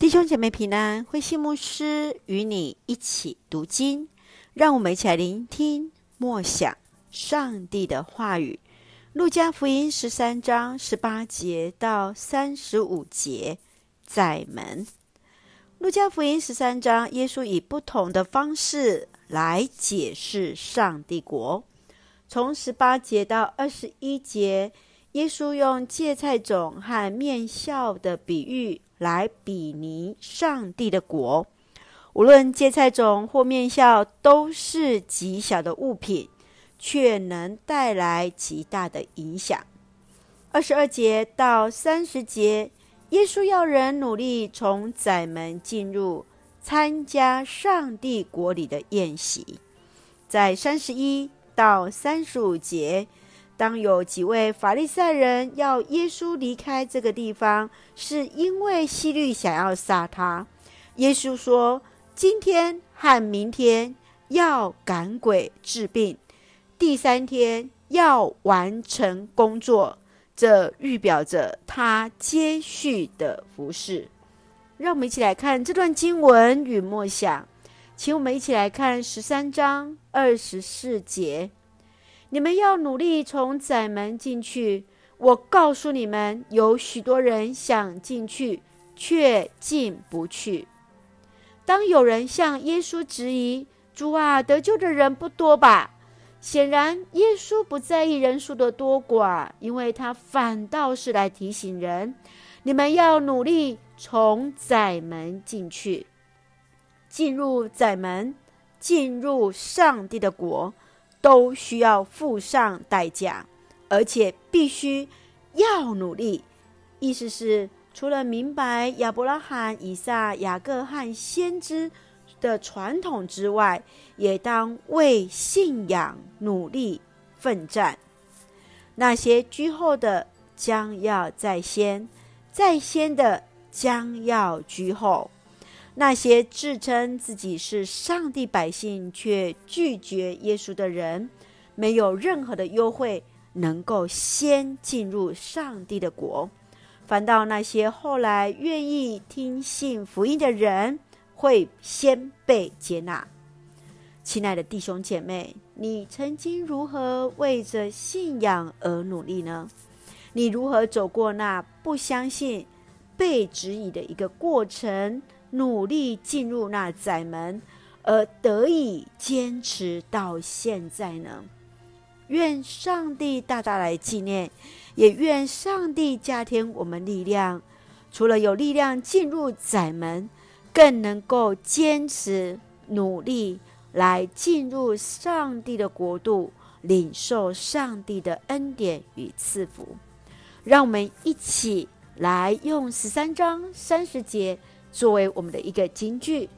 弟兄姐妹平安，慧馨牧师与你一起读经，让我们一起来聆听默想上帝的话语。路加福音十三章十八节到三十五节，在门。路加福音十三章，耶稣以不同的方式来解释上帝国。从十八节到二十一节，耶稣用芥菜种和面酵的比喻。来比拟上帝的国，无论芥菜种或面酵，都是极小的物品，却能带来极大的影响。二十二节到三十节，耶稣要人努力从窄门进入，参加上帝国里的宴席。在三十一到三十五节。当有几位法利赛人要耶稣离开这个地方，是因为希律想要杀他。耶稣说：“今天和明天要赶鬼治病，第三天要完成工作。”这预表着他接续的服饰。让我们一起来看这段经文与默想，请我们一起来看十三章二十四节。你们要努力从窄门进去。我告诉你们，有许多人想进去，却进不去。当有人向耶稣质疑：“主啊，得救的人不多吧？”显然，耶稣不在意人数的多寡，因为他反倒是来提醒人：你们要努力从窄门进去，进入窄门，进入上帝的国。都需要付上代价，而且必须要努力。意思是，除了明白亚伯拉罕、以撒、雅各和先知的传统之外，也当为信仰努力奋战。那些居后的将要在先，在先的将要居后。那些自称自己是上帝百姓却拒绝耶稣的人，没有任何的优惠能够先进入上帝的国，反倒那些后来愿意听信福音的人会先被接纳。亲爱的弟兄姐妹，你曾经如何为着信仰而努力呢？你如何走过那不相信、被质疑的一个过程？努力进入那窄门，而得以坚持到现在呢？愿上帝大大来纪念，也愿上帝加添我们力量。除了有力量进入窄门，更能够坚持努力来进入上帝的国度，领受上帝的恩典与赐福。让我们一起来用十三章三十节。作为我们的一个金句，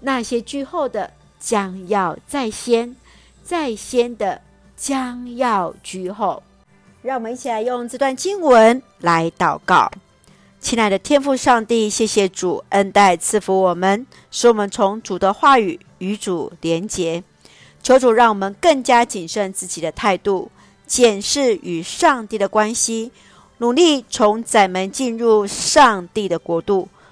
那些居后的将要在先，在先的将要居后。让我们一起来用这段经文来祷告。亲爱的天父上帝，谢谢主恩待赐福我们，使我们从主的话语与主连结。求主让我们更加谨慎自己的态度，检视与上帝的关系，努力从窄门进入上帝的国度。